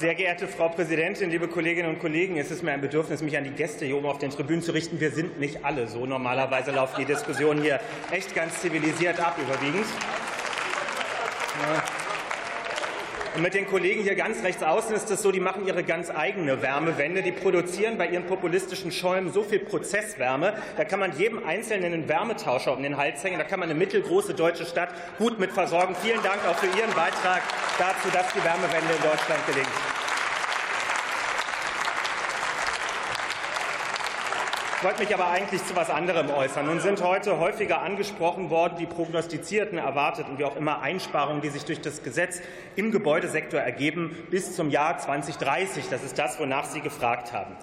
Sehr geehrte Frau Präsidentin, liebe Kolleginnen und Kollegen, es ist mir ein Bedürfnis, mich an die Gäste hier oben auf den Tribünen zu richten. Wir sind nicht alle so. Normalerweise läuft die Diskussion hier echt ganz zivilisiert ab, überwiegend. Ja. Und mit den Kollegen hier ganz rechts außen ist es so, die machen ihre ganz eigene Wärmewende. Die produzieren bei ihren populistischen Schäumen so viel Prozesswärme, da kann man jedem Einzelnen einen Wärmetauscher um den Hals hängen. Da kann man eine mittelgroße deutsche Stadt gut mit versorgen. Vielen Dank auch für Ihren Beitrag dazu, dass die Wärmewende in Deutschland gelingt. Ich wollte mich aber eigentlich zu etwas anderem äußern. Nun sind heute häufiger angesprochen worden die prognostizierten, erwarteten, wie auch immer, Einsparungen, die sich durch das Gesetz im Gebäudesektor ergeben bis zum Jahr 2030. Das ist das, wonach Sie gefragt haben.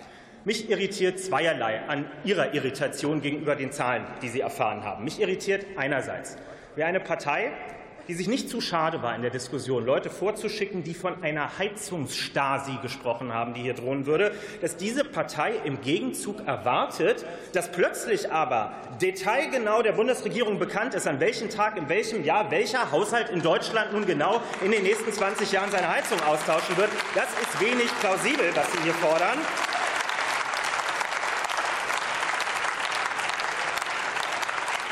Mich irritiert zweierlei an Ihrer Irritation gegenüber den Zahlen, die Sie erfahren haben. Mich irritiert einerseits, wie eine Partei die sich nicht zu schade war, in der Diskussion Leute vorzuschicken, die von einer Heizungsstasi gesprochen haben, die hier drohen würde, dass diese Partei im Gegenzug erwartet, dass plötzlich aber detailgenau der Bundesregierung bekannt ist, an welchem Tag, in welchem Jahr welcher Haushalt in Deutschland nun genau in den nächsten 20 Jahren seine Heizung austauschen wird. Das ist wenig plausibel, was Sie hier fordern.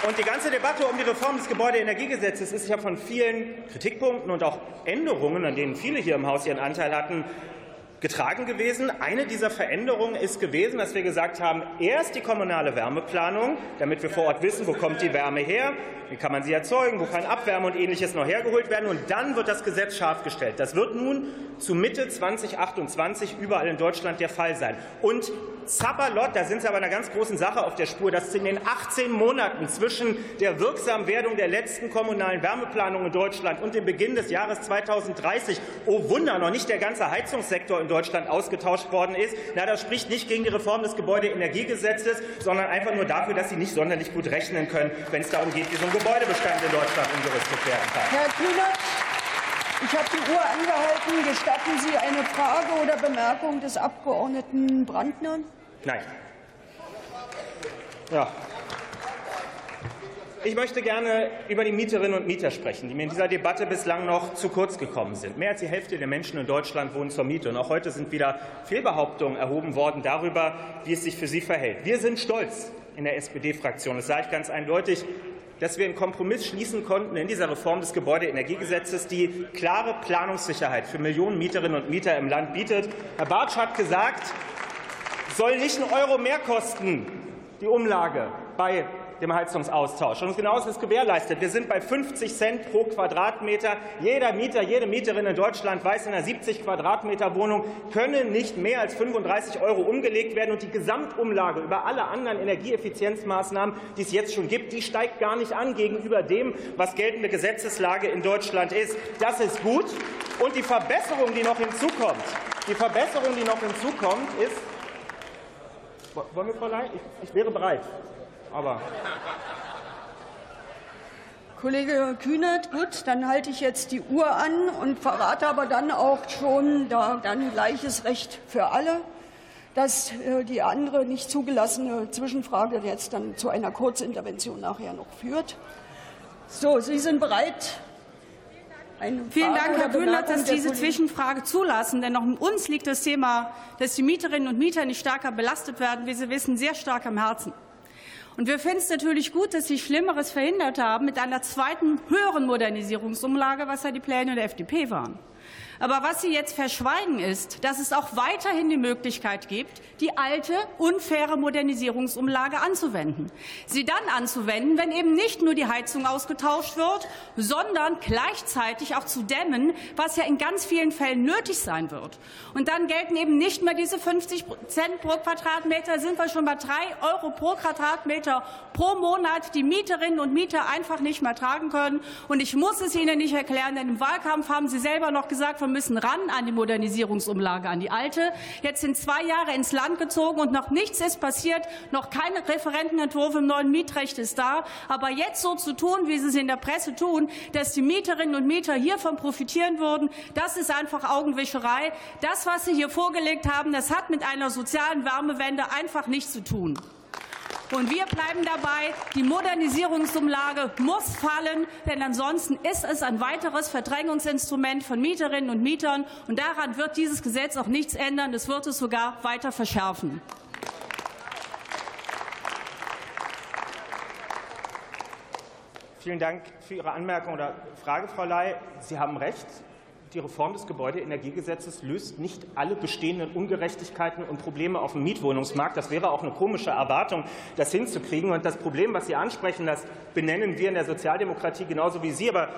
Und die ganze Debatte um die Reform des Gebäudeenergiegesetzes ist ja von vielen Kritikpunkten und auch Änderungen, an denen viele hier im Haus ihren Anteil hatten, getragen gewesen. Eine dieser Veränderungen ist gewesen, dass wir gesagt haben, erst die kommunale Wärmeplanung, damit wir vor Ort wissen, wo kommt die Wärme her, wie kann man sie erzeugen, wo kann Abwärme und Ähnliches noch hergeholt werden. Und dann wird das Gesetz scharf gestellt. Das wird nun zu Mitte 2028 überall in Deutschland der Fall sein. Und Zappalot, da sind Sie aber einer ganz großen Sache auf der Spur, dass in den 18 Monaten zwischen der Wirksamwerdung der letzten kommunalen Wärmeplanung in Deutschland und dem Beginn des Jahres 2030, oh Wunder, noch nicht der ganze Heizungssektor in Deutschland ausgetauscht worden ist. Na, das spricht nicht gegen die Reform des Gebäudeenergiegesetzes, sondern einfach nur dafür, dass Sie nicht sonderlich gut rechnen können, wenn es darum geht, wie so ein Gebäudebestand in Deutschland umgerüstet werden kann. Herr Kühnert, ich habe die Uhr angehalten. Gestatten Sie eine Frage oder Bemerkung des Abgeordneten Brandner? Nein. Ja. Ich möchte gerne über die Mieterinnen und Mieter sprechen, die mir in dieser Debatte bislang noch zu kurz gekommen sind. Mehr als die Hälfte der Menschen in Deutschland wohnen zur Miete. Und auch heute sind wieder Fehlbehauptungen erhoben worden darüber, wie es sich für sie verhält. Wir sind stolz in der SPD-Fraktion, das sage ich ganz eindeutig, dass wir einen Kompromiss schließen konnten in dieser Reform des Gebäudeenergiegesetzes, die klare Planungssicherheit für Millionen Mieterinnen und Mieter im Land bietet. Herr Bartsch hat gesagt, soll nicht ein Euro mehr kosten, die Umlage bei dem Heizungsaustausch. Und genau das ist gewährleistet. Wir sind bei 50 Cent pro Quadratmeter. Jeder Mieter, jede Mieterin in Deutschland weiß, in einer 70 Quadratmeter Wohnung können nicht mehr als 35 Euro umgelegt werden. Und die Gesamtumlage über alle anderen Energieeffizienzmaßnahmen, die es jetzt schon gibt, die steigt gar nicht an gegenüber dem, was geltende Gesetzeslage in Deutschland ist. Das ist gut. Und die Verbesserung, die noch hinzukommt, die Verbesserung, die noch hinzukommt, ist, wollen wir, Frau Lein? Ich, ich wäre bereit aber. Kollege Kühnert, gut, dann halte ich jetzt die Uhr an und verrate aber dann auch schon da, dann gleiches Recht für alle, dass äh, die andere nicht zugelassene Zwischenfrage jetzt dann zu einer Kurzintervention nachher noch führt. So, Sie sind bereit. Vielen Dank, Herr Kühnert, dass Sie diese Zwischenfrage zulassen. Denn auch uns liegt das Thema, dass die Mieterinnen und Mieter nicht stärker belastet werden, wie Sie wissen, sehr stark am Herzen. Und wir finden es natürlich gut, dass Sie Schlimmeres verhindert haben mit einer zweiten höheren Modernisierungsumlage, was ja die Pläne der FDP waren. Aber was Sie jetzt verschweigen, ist, dass es auch weiterhin die Möglichkeit gibt, die alte, unfaire Modernisierungsumlage anzuwenden. Sie dann anzuwenden, wenn eben nicht nur die Heizung ausgetauscht wird, sondern gleichzeitig auch zu dämmen, was ja in ganz vielen Fällen nötig sein wird. Und dann gelten eben nicht mehr diese 50 Cent pro Quadratmeter, sind wir schon bei drei Euro pro Quadratmeter pro Monat, die Mieterinnen und Mieter einfach nicht mehr tragen können. Und ich muss es Ihnen nicht erklären, denn im Wahlkampf haben Sie selber noch gesagt, wir müssen ran an die Modernisierungsumlage, an die alte. Jetzt sind zwei Jahre ins Land gezogen und noch nichts ist passiert. Noch kein Referentenentwurf im neuen Mietrecht ist da. Aber jetzt so zu tun, wie Sie es in der Presse tun, dass die Mieterinnen und Mieter hiervon profitieren würden, das ist einfach Augenwischerei. Das, was Sie hier vorgelegt haben, das hat mit einer sozialen Wärmewende einfach nichts zu tun. Und wir bleiben dabei, die Modernisierungsumlage muss fallen, denn ansonsten ist es ein weiteres Verdrängungsinstrument von Mieterinnen und Mietern. Und daran wird dieses Gesetz auch nichts ändern. Es wird es sogar weiter verschärfen. Vielen Dank für Ihre Anmerkung oder Frage, Frau Ley. Sie haben recht. Die Reform des Gebäudeenergiegesetzes löst nicht alle bestehenden Ungerechtigkeiten und Probleme auf dem Mietwohnungsmarkt. Das wäre auch eine komische Erwartung, das hinzukriegen. Und das Problem, was Sie ansprechen, das benennen wir in der Sozialdemokratie genauso wie Sie. Aber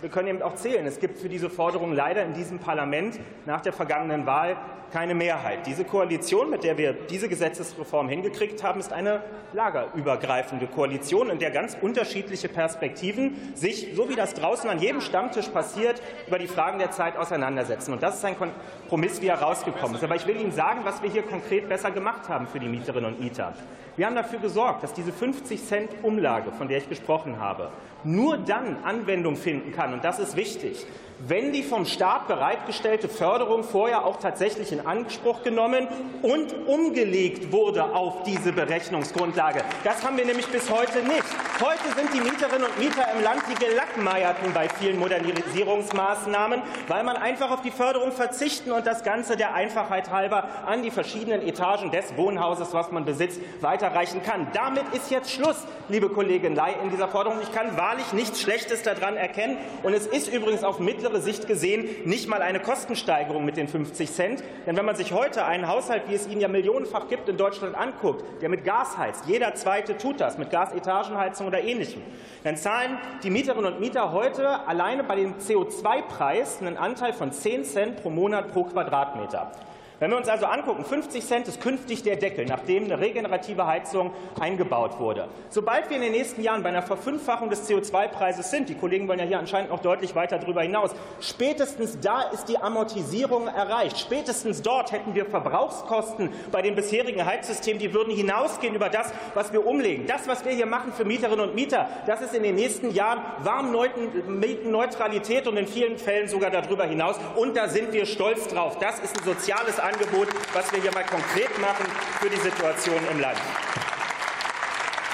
wir können eben auch zählen. Es gibt für diese Forderung leider in diesem Parlament nach der vergangenen Wahl keine Mehrheit. Diese Koalition, mit der wir diese Gesetzesreform hingekriegt haben, ist eine lagerübergreifende Koalition, in der ganz unterschiedliche Perspektiven sich, so wie das draußen an jedem Stammtisch passiert, über die Fragen der Zeit auseinandersetzen. Und das ist ein Kompromiss, wie er rausgekommen ist. Aber ich will Ihnen sagen, was wir hier konkret besser gemacht haben für die Mieterinnen und Mieter. Wir haben dafür gesorgt, dass diese 50 Cent Umlage, von der ich gesprochen habe, nur dann Anwendung finden kann, und das ist wichtig, wenn die vom Staat bereitgestellte Förderung vorher auch tatsächlich in Anspruch genommen und umgelegt wurde auf diese Berechnungsgrundlage. Das haben wir nämlich bis heute nicht. Heute sind die Mieterinnen und Mieter im Land die Gelackmeierten bei vielen Modernisierungsmaßnahmen, weil man einfach auf die Förderung verzichten und das Ganze der Einfachheit halber an die verschiedenen Etagen des Wohnhauses, was man besitzt, weiterreichen kann. Damit ist jetzt Schluss, liebe Kollegin Ley, in dieser Forderung. Ich kann wahrlich nichts Schlechtes daran erkennen. Und es ist übrigens auf mittlere mittlere Sicht gesehen nicht mal eine Kostensteigerung mit den 50 Cent. Denn wenn man sich heute einen Haushalt, wie es ihn ja millionenfach gibt, in Deutschland anguckt, der mit Gas heizt, jeder zweite tut das, mit Gasetagenheizung oder Ähnlichem, dann zahlen die Mieterinnen und Mieter heute alleine bei dem CO2-Preis einen Anteil von 10 Cent pro Monat pro Quadratmeter. Wenn wir uns also angucken, 50 Cent ist künftig der Deckel, nachdem eine regenerative Heizung eingebaut wurde. Sobald wir in den nächsten Jahren bei einer Verfünffachung des CO2-Preises sind, die Kollegen wollen ja hier anscheinend noch deutlich weiter darüber hinaus, spätestens da ist die Amortisierung erreicht. Spätestens dort hätten wir Verbrauchskosten bei den bisherigen Heizsystemen, die würden hinausgehen über das, was wir umlegen. Das, was wir hier machen für Mieterinnen und Mieter, das ist in den nächsten Jahren Warmmietenneutralität und in vielen Fällen sogar darüber hinaus. Und da sind wir stolz drauf. Das ist ein soziales Angebot, was wir hier mal konkret machen für die Situation im Land.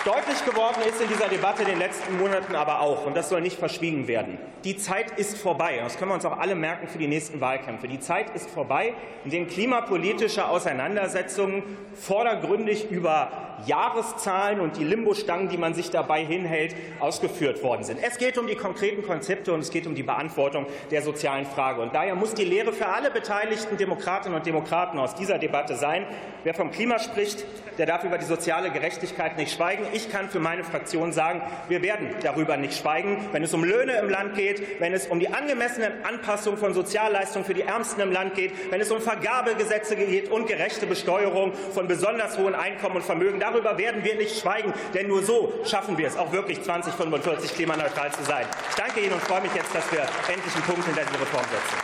Deutlich geworden ist in dieser Debatte in den letzten Monaten aber auch, und das soll nicht verschwiegen werden, die Zeit ist vorbei. Das können wir uns auch alle merken für die nächsten Wahlkämpfe. Die Zeit ist vorbei, in denen klimapolitische Auseinandersetzungen vordergründig über Jahreszahlen und die Limbostangen, die man sich dabei hinhält, ausgeführt worden sind. Es geht um die konkreten Konzepte und es geht um die Beantwortung der sozialen Frage. Und daher muss die Lehre für alle beteiligten Demokratinnen und Demokraten aus dieser Debatte sein, wer vom Klima spricht, der darf über die soziale Gerechtigkeit nicht schweigen. Ich kann für meine Fraktion sagen, wir werden darüber nicht schweigen, wenn es um Löhne im Land geht, wenn es um die angemessene Anpassung von Sozialleistungen für die Ärmsten im Land geht, wenn es um Vergabegesetze geht und gerechte Besteuerung von besonders hohen Einkommen und Vermögen. Darüber werden wir nicht schweigen, denn nur so schaffen wir es, auch wirklich 2045 klimaneutral zu sein. Ich danke Ihnen und freue mich jetzt, dass wir endlich einen Punkt hinter diese Reform setzen.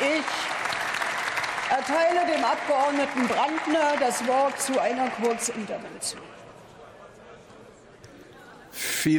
Ich erteile dem Abgeordneten Brandner das Wort zu einer Kurzintervention.